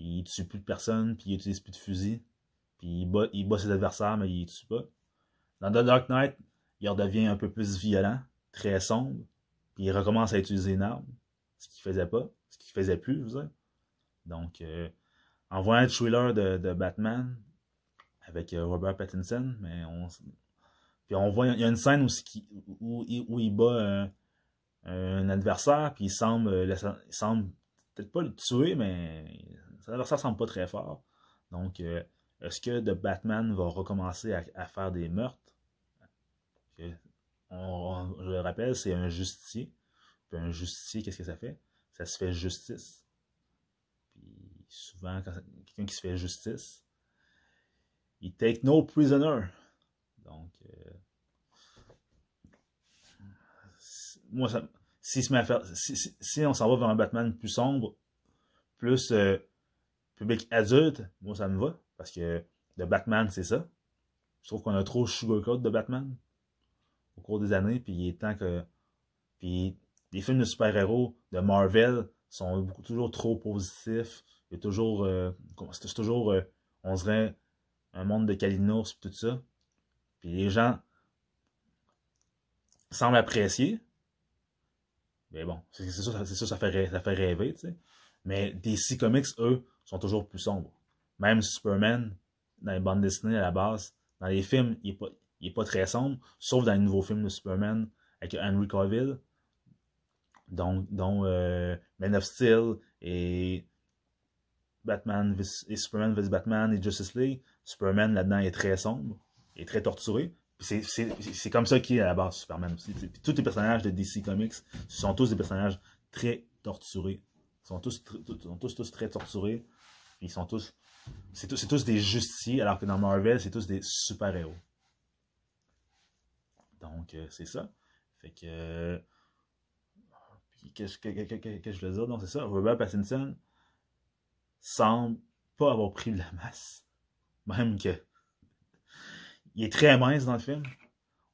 Puis il tue plus de personnes, puis il utilise plus de fusil. Puis il bat, il bat ses adversaires, mais il tue pas. Dans The Dark Knight, il redevient un peu plus violent, très sombre, puis il recommence à utiliser une arme, ce qu'il faisait pas, ce qu'il faisait plus, je veux dire. Donc, euh, en voyant le thriller de, Batman avec euh, Robert Pattinson, mais on, puis on voit, il y a une scène qui, où, où, il bat euh, un adversaire, puis il semble, il semble peut-être pas le tuer, mais ça semble pas très fort. Donc, euh, est-ce que The Batman va recommencer à, faire des meurtres? Je le rappelle, c'est un justicier. Puis un justicier, qu'est-ce que ça fait? Ça se fait justice. Puis souvent, quelqu'un qui se fait justice, il take no prisoner. Donc, euh, moi, ça, si, si, si, on s'en va vers un Batman plus sombre, plus euh, public adulte, moi ça me va, parce que le Batman, c'est ça. Je trouve qu'on a trop sugarcoat de Batman au cours des années, puis il est temps que. Puis les films de super-héros de Marvel sont toujours trop positifs. Il y a toujours. Euh, c'est toujours. Euh, on dirait un monde de Kalinos tout ça. Puis les gens semblent apprécier. Mais bon, c'est ça, ça, ça fait, ça fait rêver, tu sais. Mais DC Comics, eux, sont toujours plus sombres. Même Superman, dans les bandes dessinées à la base, dans les films, il n'est pas, très sombre, sauf dans les nouveaux films de Superman avec Henry Cavill, dont, dont euh, Man of Steel et Batman et Superman vs Batman et Justice League. Superman là-dedans est très sombre, est très torturé. C'est comme ça qu'il est à la base, Superman aussi. tous les personnages de DC Comics sont tous des personnages très torturés. Ils sont tous, sont tous, très torturés. Ils sont tous. C'est tous, des justiciers, alors que dans Marvel, c'est tous des super-héros. Donc, euh, c'est ça. Fait que. qu'est-ce que, je veux dire? Donc, c'est ça. Robert Pattinson semble pas avoir pris de la masse. Même que. Il est très mince dans le film.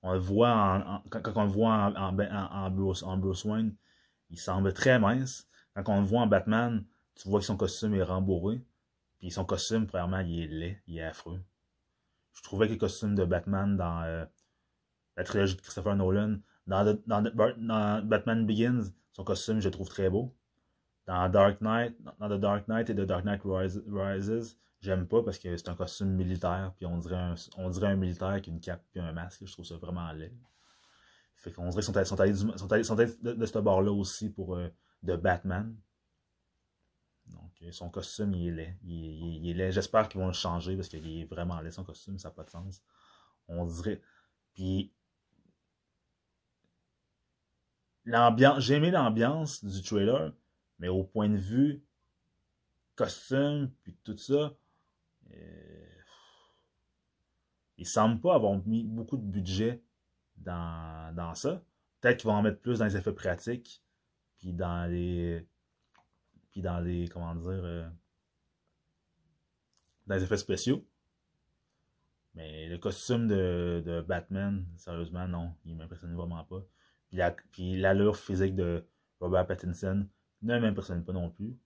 on le voit en, quand, on le voit en, en, en, Bruce, en Bruce Wayne, il semble très mince. Quand on le voit en Batman, tu vois que son costume est rembourré. Puis son costume, premièrement, il est laid, il est affreux. Je trouvais que le costume de Batman dans euh, la trilogie de Christopher Nolan, dans, dans, Batman Begins, son costume, je le trouve très beau. Dans Dark Knight, dans The Dark Knight et The Dark Knight Rises, j'aime pas parce que c'est un costume militaire, puis on dirait un, on dirait un militaire avec une cape et un masque. Je trouve ça vraiment laid. Fait qu'on dirait qu'ils sont, allés, sont, sont allés de, ce bord-là aussi pour euh, de Batman. Donc, euh, son costume, il est laid. Il, est laid. J'espère qu'ils vont le changer parce qu'il est vraiment laid, son costume, ça n'a pas de sens. On dirait. Puis, l'ambiance, j'ai aimé l'ambiance du trailer, mais au point de vue costume, puis tout ça, euh, ils semblent pas avoir mis beaucoup de budget dans, dans ça. Peut-être qu'ils vont en mettre plus dans les effets pratiques, puis dans les. Puis dans les. Comment dire. Euh, dans les effets spéciaux. Mais le costume de, de Batman, sérieusement, non, il m'impressionne vraiment pas. Puis l'allure physique de Robert Pattinson ne m'impressionne pas non plus.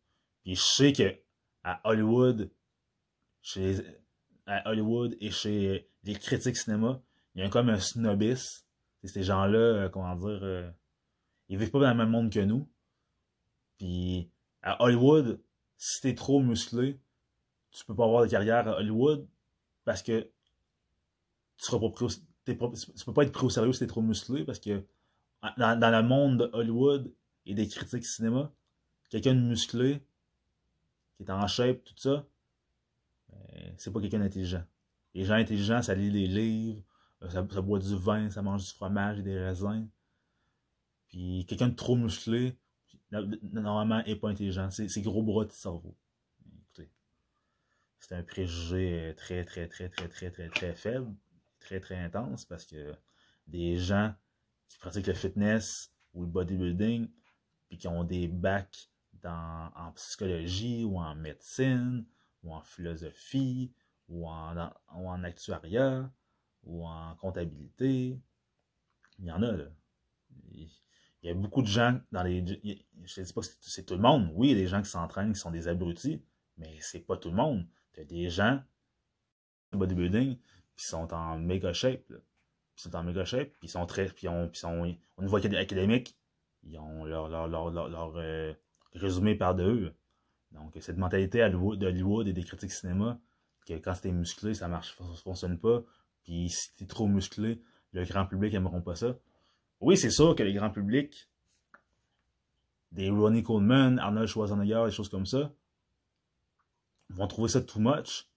Puis je sais que à Hollywood, chez, à Hollywood et chez les critiques cinéma, il y a comme un snobisme. ces gens-là, euh, comment dire, euh, ils vivent pas dans le même monde que nous. Puis à Hollywood, si t'es trop musclé, tu peux pas avoir de carrière à Hollywood parce que tu seras pas pris tu peux pas être pris au sérieux si t'es trop musclé parce que dans, le monde de Hollywood et des critiques cinéma, quelqu'un de musclé, qui est en shape, tout ça, ben, c'est pas quelqu'un d'intelligent. Les gens intelligents, ça lit des livres, euh, ça, boit du vin, ça mange du fromage et des raisins. Puis quelqu'un de trop musclé, normalement, n'est pas intelligent. C'est gros bras de cerveau. Écoutez, c'est un préjugé très, très, très, très, très, très, très faible, très, très intense, parce que des gens qui pratiquent le fitness ou le bodybuilding, puis qui ont des bacs dans, en psychologie ou en médecine ou en philosophie ou en, ou en actuariat ou en comptabilité. Il y en a, là. Il y a beaucoup de gens dans les. Je ne dis pas que c'est tout le monde. Oui, il y a des gens qui s'entraînent, qui sont des abrutis, mais c'est pas tout le monde. Il y a des gens, bodybuilding, qui sont en méga shape. Là. Ils sont en méga shape, puis ils sont très. Puis, on, puis sont, au niveau académique, ils ont leur, leur, leur, leur, euh, résumé par de eux. Donc, cette mentalité d'Hollywood et des critiques cinéma, que quand t'es musclé, ça marche, ça fonctionne pas. Puis si t'es trop musclé, le grand public n'aimeront pas ça. Oui, c'est sûr que les grands publics, des Ronnie Coleman, Arnold Schwarzenegger, des choses comme ça, vont trouver ça too much.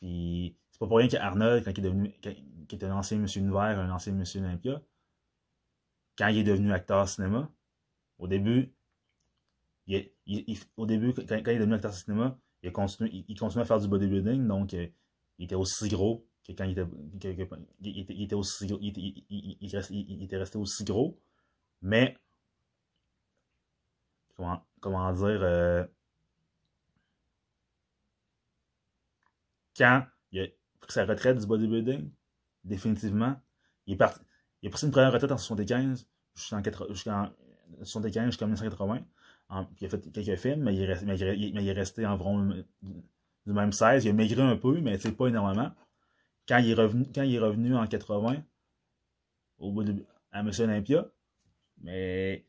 Puis c'est pas pour rien qu'Arnold, quand il est devenu, qui était un ancien Monsieur Univers, un ancien Monsieur Olympia, quand il est devenu acteur cinéma, au début, au début, quand, il est devenu acteur cinéma, il, il, continuait à faire du bodybuilding, donc euh, il était aussi gros que quand il était, il, était, aussi il, était resté aussi gros, mais comment, dire euh, quand il a pris sa retraite du bodybuilding, définitivement, il est parti, il a pris une première retraite en 75 jusqu'en 75 jusqu'en 1980 il a fait quelques films, mais il est, mais il est resté environ du même 16. Il a maigri un peu, mais pas énormément. Quand il est revenu, quand il est revenu en 80, au bout de, à Monsieur Olympia, mais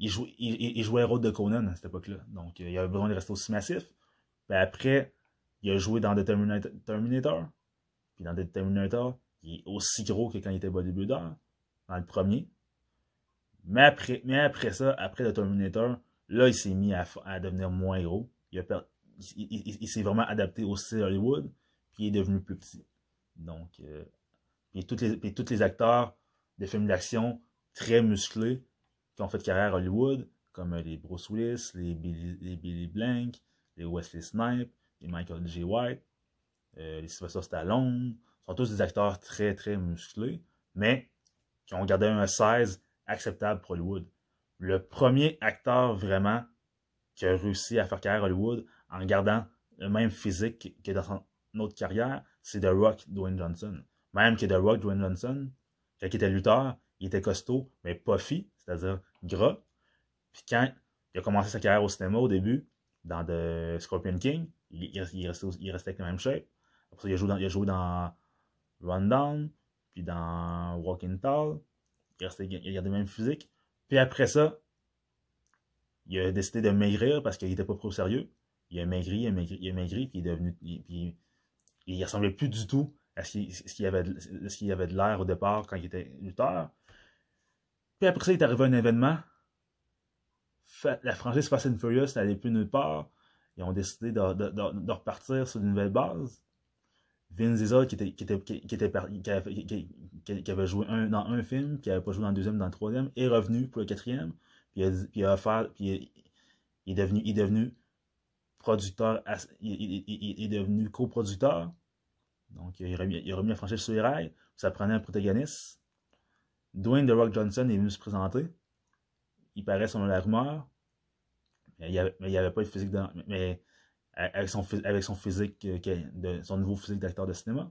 il jouait, il, jouait de Conan à cette époque-là. Donc, il avait besoin de rester aussi massif. Puis après, il a joué dans The Terminator. Puis dans The Terminator, il est aussi gros que quand il était bodybuilder, dans le premier. Mais après, mais après ça, après The Terminator, Là, il s'est mis à, devenir moins gros. Il, s'est vraiment adapté au style Hollywood, puis il est devenu plus petit. Donc, euh, puis, tous les, acteurs de films d'action très musclés qui ont fait carrière à Hollywood, comme euh, les Bruce Willis, les Billy, les Blank, les Wesley Snipes, les Michael J. White, euh, les Sylvester Stallone, sont tous des acteurs très, très musclés, mais qui ont gardé un 16 acceptable pour Hollywood le premier acteur vraiment qui a réussi à faire carrière à Hollywood en gardant le même physique que dans son autre carrière, c'est The Rock Dwayne Johnson. Même que The Rock Dwayne Johnson, quand il était lutteur, il était costaud, mais puffy, c'est-à-dire gras. Puis quand il a commencé sa carrière au cinéma au début, dans The Scorpion King, il, il, restait, il restait avec la même shape. Après ça, il a joué dans, il a joué dans Rundown, puis dans Walking Tall. Il, restait, il a gardé le même physique. Puis après ça, il a décidé de maigrir parce qu'il n'était pas trop sérieux. Il a maigri, il a maigri, il a maigri puis il est devenu. Il ressemblait plus du tout à ce qu'il qu avait de l'air au départ quand il était lutteur. Puis après ça, il est arrivé un événement. La franchise Fast and Furious n'allait plus nulle part. Ils ont décidé de, repartir sur une nouvelle base. Vin Diesel, qui, était, qui, avait, joué dans un film, qui n'avait pas joué dans le deuxième, dans le troisième, est revenu pour le quatrième. Puis il a, offert, puis il est devenu producteur, il, est devenu coproducteur. Donc, il a remis, il a la franchise sur les rails. Ça prenait un protagoniste. Dwayne The Rock Johnson est venu se présenter. Il paraît selon la rumeur. Mais il n'y avait, pas de physique dans, mais avec son, physique, de, son nouveau physique d'acteur de cinéma.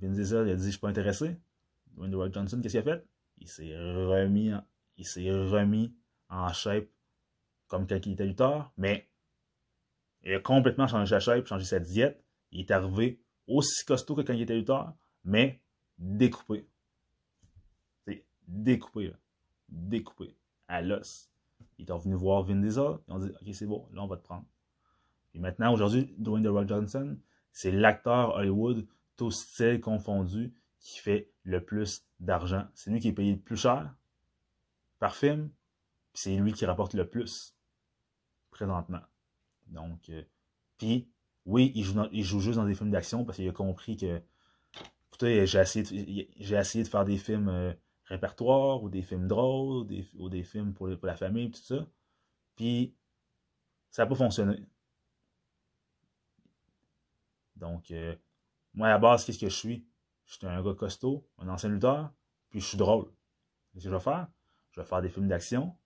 Vin Diesel il a dit Je suis pas intéressé. Dwayne The Rock Johnson, qu'est-ce qu'il a fait? Il s'est remis, il s'est remis en shape comme quand il était lutteur, mais il a complètement changé sa shape, changé sa diète. Il est arrivé aussi costaud que quand il était lutteur, mais découpé. C'est découpé, là. découpé, à l'os. Il est revenu voir Vin Diesel, ils ont dit Ok, c'est bon, là on va te prendre. Et maintenant, aujourd'hui, Dwayne The Rock Johnson, c'est l'acteur Hollywood, tout style confondu, qui fait le plus d'argent. C'est lui qui est payé le plus cher par film, c'est lui qui rapporte le plus présentement. Donc, euh, puis, oui, il joue, juste dans des films d'action parce qu'il a compris que, écoutez, j'ai essayé, essayé de faire des films euh, répertoires ou des films drôles ou des, films pour, pour, la famille, tout ça. Puis, ça n'a pas fonctionné. Donc, euh, moi, à la base, qu'est-ce que je suis? Je suis un gars costaud, un ancien lutteur, puis je suis drôle. Qu'est-ce que je vais faire? Je vais faire des films d'action.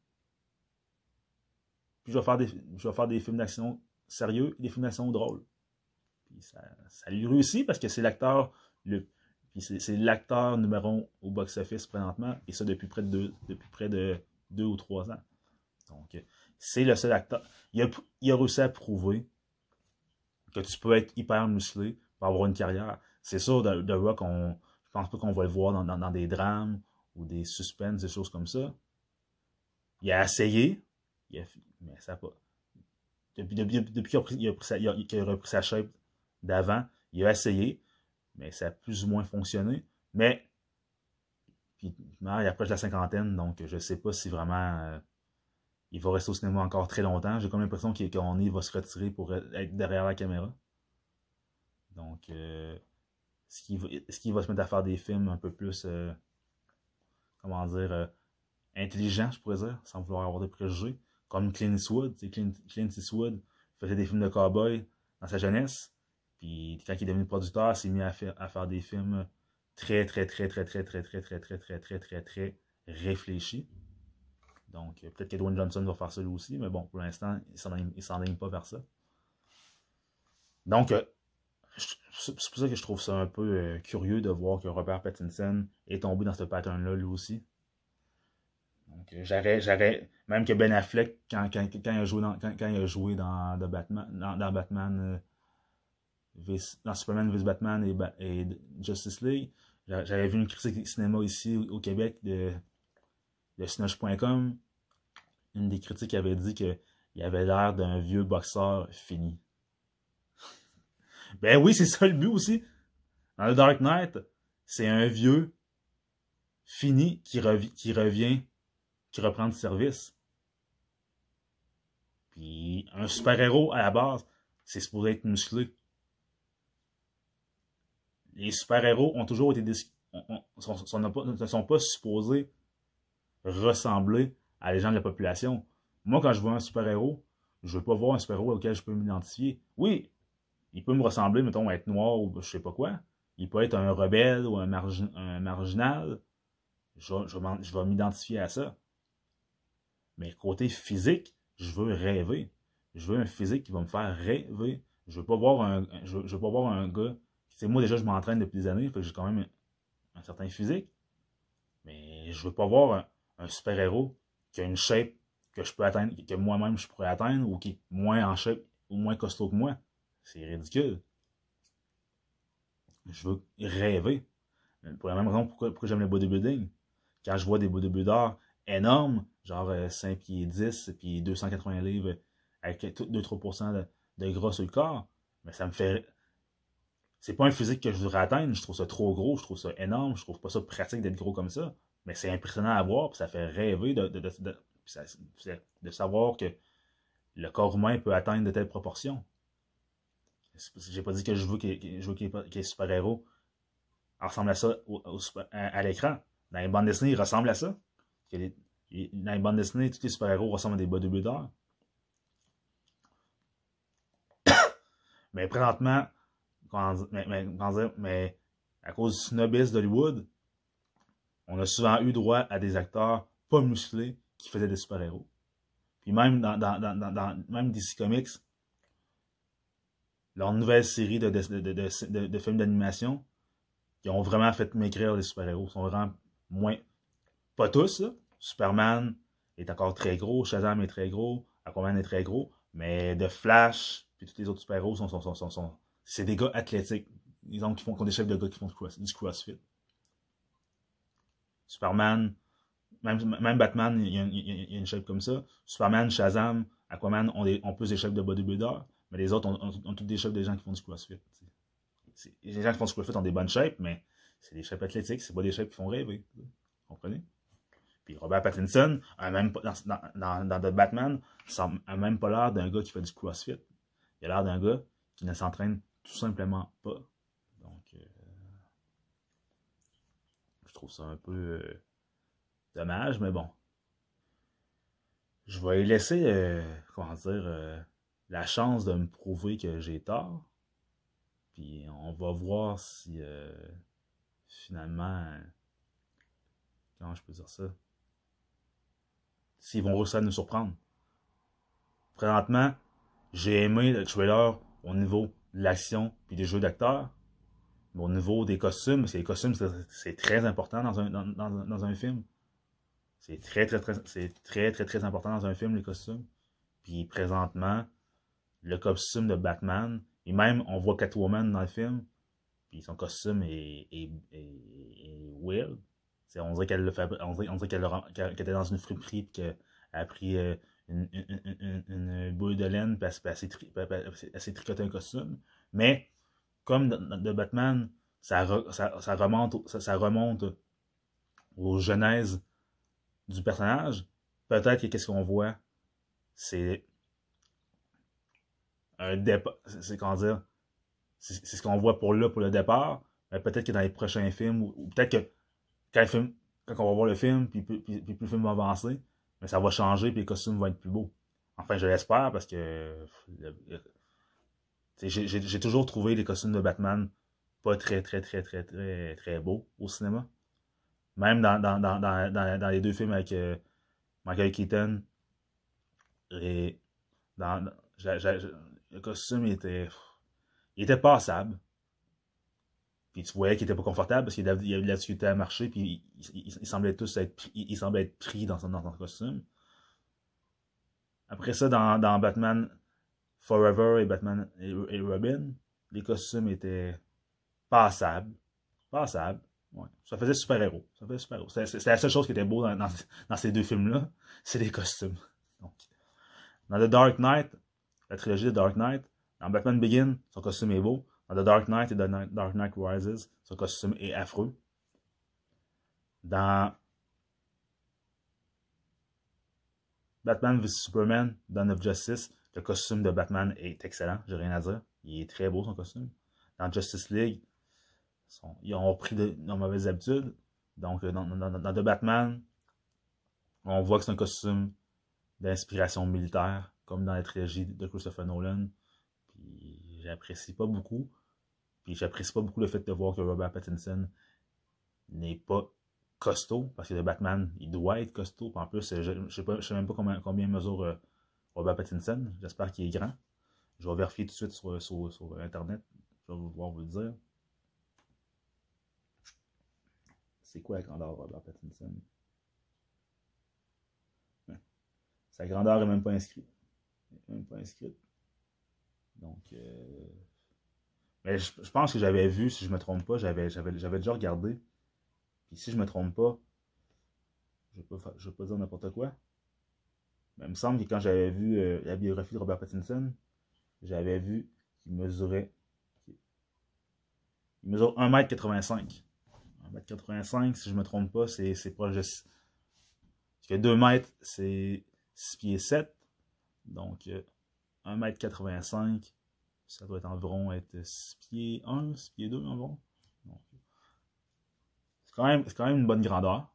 Je vais faire des, je vais faire des films d'action sérieux et des films d'action drôles. Puis ça, ça lui réussit parce que c'est l'acteur le puis c'est l'acteur numéro un au box-office présentement, et ça depuis près de deux, depuis près de deux ou trois ans. Donc, c'est le seul acteur. Il a, il a réussi à prouver que tu peux être hyper musclé pour avoir une carrière. C'est sûr, de, de Rock, on, je pense pas qu'on va le voir dans, dans, dans, des drames ou des suspens, des choses comme ça. Il a essayé, il a, mais ça pas. Depuis, depuis, depuis qu'il a, a, a, repris sa shape d'avant, il a essayé, mais ça a plus ou moins fonctionné. Mais, puis, non, il approche la cinquantaine, donc je ne sais pas si vraiment euh, il va rester au cinéma encore très longtemp. J'ai comme l'impression qu'on est va se retirer pour être derrière la caméra. Donc, euh, est-ce qu'il va, se mettre à faire des films un peu plus, euh, comment dire, euh, intelligents, je pourrais dire, sans vouloir avoir de préjugés, comme Clint Eastwood. Clint, Clint Eastwood faisait des films de cowboy dans sa jeunesse. Puis quand il est devenu producteur, il s'est mis à faire, des films très, très, très, très, très, très, très, très, très, très, très, très, très réfléchis. Donc, peut-être qu'Edwin Johnson va faire ça lui aussi, mais bon, pour l'instant, il ne s'enligne pas vers ça. Donc, c'est pour ça que je trouve ça un peu euh, curieux de voir que Robert Pattinson est tombé dans ce pattern-là lui aussi. Donc, j'aurais, j'aurais, même que Ben Affleck, quand, quand, quand, il, a joué dans, quand, quand il a joué dans, Batman, dans, Batman, euh, Superman vs Batman et, Justice League, j'avais vu une critique cinéma ici au, Québec de, de. Une des critiques avait dit qu'il avait l'air d'un vieux boxeur fini. Ben oui, c'est ça le but aussi. Dans le Dark Knight, c'est un vieux fini qui, qui revient, qui reprend du service. Puis un super-héros, à la base, c'est supposé être musclé. Les super-héros ont toujours été... On, sont, pas, ne sont pas supposés ressembler à les gens de la population. Moi, quand je vois un super-héros, je veux pas voir un super-héros auquel je peux m'identifier. Oui, il peut me ressembler, mettons, à être noir ou je sais pas quoi. Il peut être un rebelle ou un, marginal. Je, vais m'identifier à ça. Mais côté physique, je veux rêver. Je veux un physique qui va me faire rêver. Je veux voir un, je, veux, pas voir un gars. C'est moi déjà, je m'entraîne depuis des années, fait que j'ai quand même un, certain physique. Mais je veux pas voir un, super-héros qui a une shape que je peux atteindre, que moi-même je pourrais atteindre, ou qui est moins en shape, ou moins costaud que moi. C'est ridicule. Je veux rêver. Pour la même raison, pourquoi, pourquoi j'aime le bodybuilding. Quand je vois des bodybuilders énormes, genre 5 euh, pieds 10, puis 280 livres, avec 2-3% de, de gras sur le corps, mais ça me fait c'est pas un physique que je voudrais atteindre, je trouve ça trop gros, je trouve ça énorme, je trouve pas ça pratique d'être gros comme ça. Mais c'est impressionnant à voir, puis ça fait rêver de, de, de, de, savoir que le corps humain peut atteindre de telles proportions. J'ai pas dit que je veux qu'il qu ait super-héros ressemble à ça à, l'écran. Dans les bandes dessinées, il ressemble à ça. Dans les bandes dessinées, tous les super-héros ressemblent à des bodybuilders. Mais présentement, mais, mais, à cause du snobisme d'Hollywood, on a souvent eu droit à des acteurs pas musclés qui faisaient des super-héros. Puis même dans, même DC Comics, leur nouvelle série de, de, de, films d'animation, qui ont vraiment fait maigrir les super-héros, sont vraiment moins. Pas tous, là. Superman est encore très gros, Shazam est très gros, Aquaman est très gros, mais de Flash, puis tous les autres super-héros sont, sont, sont, sont, c'est des gars athlétiques. Disons qui font qui ont des chefs de gars qui font du CrossFit. Superman, même, même Batman, il y, a, il y, a, une shape comme ça. Superman, Shazam, Aquaman ont, des, ont plus des chefs de bodybuilder, mais les autres ont, ont, ont tous des chefs des gens qui font du CrossFit. Les gens qui font du CrossFit ont des bonnes shapes, mais c'est des shapes athlétiques, c'est pas des shapes qui font rêver. Vous comprenez? Puis Robert Pattinson, même, dans, dans, dans, The Batman, a même pas l'air d'un gars qui fait du CrossFit. Il a l'air d'un gars qui ne s'entraîne tout simplement pas. Donc, euh, je trouve ça un peu euh, dommage, mais bon. Je vais lui laisser, euh, comment dire, la chance de me prouver que j'ai tort. Puis on va voir si finalement, comment je peux dire ça, s'ils vont réussir à nous surprendre. Présentement, j'ai aimé le trailer au niveau l'action puis des jeux d'acteurs. au niveau des costumes, parce que les costumes, c'est très important dans un, dans, dans, un film. C'est très, très, très, c'est très, très, très important dans un film, les costumes. Puis présentement, le costume de Batman, et même on voit Catwoman dans le film, puis son costume est, est, est, weird. On dirait qu'elle on dirait, qu'elle, était dans une friperie puis qu'elle a pris euh, une, une, une, boule de laine, puis elle, s'est tricoté un costume. Mais, comme de, Batman, ça, ça, ça, remonte, ça, remonte aux genèses du personnage. Peut-être que qu'est-ce qu'on voit, c'est un départ, c'est comment dire, c'est ce qu'on voit pour là, pour le départ, mais peut-être que dans les prochains films, ou, peut-être que quand, on va voir le film, puis, plus le film va avancer, mais ça va changer puis les costumes vont être plus beaux. Enfin, je l'espère parce que j'ai toujours trouvé les costumes de Batman pas très, très, très, très, très, très beaux au cinéma. Même dans, dans, dans, dans, dans les deux films avec euh, Michael Keaton, et dans, le costume il était passable. Puis tu voyais qu'il était pas confortable parce qu'il avait, de la difficulté à marcher, puis il, semblait tous être, être pris dans son, dans son costume. Après ça, dans, Batman Forever et Batman et, Robin, les costumes étaient passables. Passables. Ouais. Ça faisait super-héros. Ça faisait super-héros. C'était la seule chose qui était beau dans, dans, dans ces deux films-là, c'est les costumes. Donc, dans The Dark Knight, la trilogie de Dark Knight, dans Batman Begin, son costume est beau. Dans The Dark Knight et The Dark Knight Rises, son costume est affreux. Dans Batman vs Superman, Dawn of Justice, le costume de Batman est excellent, j'ai rien à dire. Il est très beau son costume. Dans Justice League, ils ont pris de, mauvaises habitudes. Donc, dans, dans, dans, The Batman, on voit que c'est un costume d'inspiration militaire, comme dans la trilogie de Christopher Nolan. Puis j'apprécie pas beaucoup. Puis j'apprécie pas beaucoup le fait de voir que Robert Pattinson n'est pas costaud, parce que le Batman, il doit être costaud. en plus, je ne sais, même pas combien, combien mesure euh, Robert Pattinson. J'espère qu'il est grand. Je vais vérifier tout de suite sur, sur, sur Internet. Je vais pouvoir vous le dire. c'est quoi la grandeur de Robert Pattinson? Sa grandeur est même pas inscrite. Même pas inscrite. Donc, euh... mais je, pense que j'avais vu, si je me trompe pas, j'avais, déjà regardé. Puis si je me trompe pas, je ne vais, pas dire n'importe quoi. Mais il me semble que quand j'avais vu euh, la biographie de Robert Pattinson, j'avais vu qu'il mesurait. Il mesure 1m85. 1m85, si je ne me trompe pas, c'est proche de. Parce que 2 mètres, c'est 6 pieds 7. Donc, 1m85, ça doit être environ être 6 pieds 1, 6 pieds 2 environ. C'est quand, même, quand même une bonne grandeur.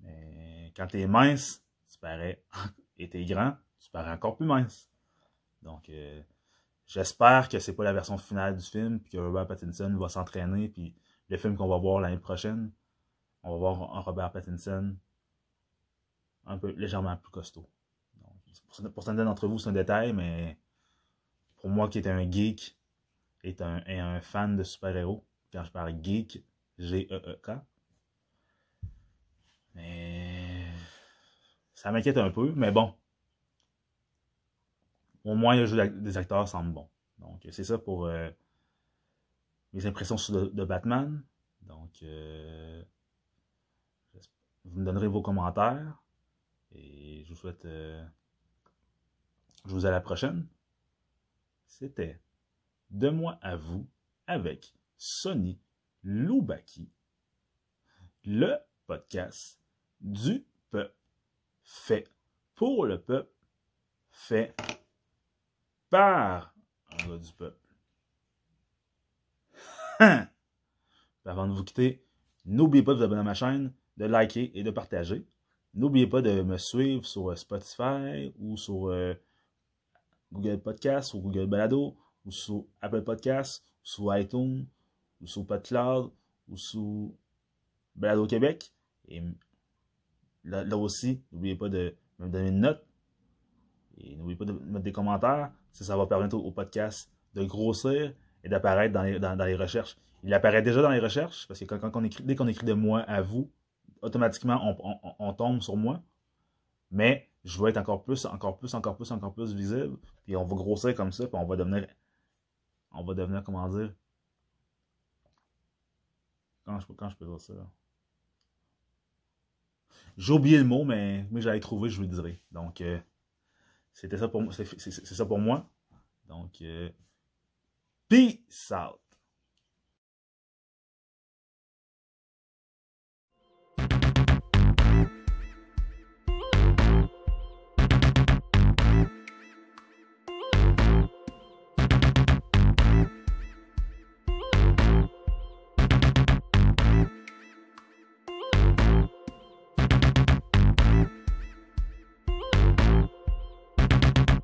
Mais quand tu es mince, tu parais, et tu es grand, tu parais encore plus mince. Donc, euh, j'espère que c'est pas la version finale du film, puis que Robert Pattinson va s'entraîner, puis le film qu'on va voir l'année prochaine, on va voir un Robert Pattinson un peu légèrement plus costaud. Donc, pour certains d'entre vous, c'est un détail, mais pour moi qui est un geek et un, fan de super-héros, quand je parle geek, G-E-E-K, mais ça m'inquiète un peu, mais bon. Au moins, le jeu des acteurs semble bon. Donc, c'est ça pour euh, mes impressions sur de, Batman. Donc, euh, vous me donnerez vos commentaires. Et je vous souhaite. Euh, je vous dis à la prochaine. C'était De moi à vous avec Sonny Loubaki, le podcast du peuple, fait pour le peuple, fait par un du peuple. Avant de vous quitter, n'oubliez pas de vous abonner à ma chaîne, de liker et de partager. N'oubliez pas de me suivre sur Spotify ou sur euh, Google Podcast ou Google Balado ou sur Apple Podcast, ou sur iTunes ou sur PodCloud ou sur Balado Québec. Et Là, aussi, n'oubliez pas de me donner une note. Et n'oubliez pas de mettre des commentaires. Ça, ça va permettre au, podcast de grossir et d'apparaître dans les, recherches. Il apparaît déjà dans les recherches, parce que dès qu'on écrit de moi à vous, automatiquement, on, on, tombe sur moi. Mais je vais être encore plus, encore plus, encore plus, encore plus visible. Puis on va grossir comme ça, puis on va devenir. On va devenir, comment dire? Quand je, quand je peux dire ça? J'ai oublié le mot, mais, mais j'allais trouver, je vous le dirai. Donc, euh, c'était ça pour moi. C'est ça pour moi. Donc, euh, peace out.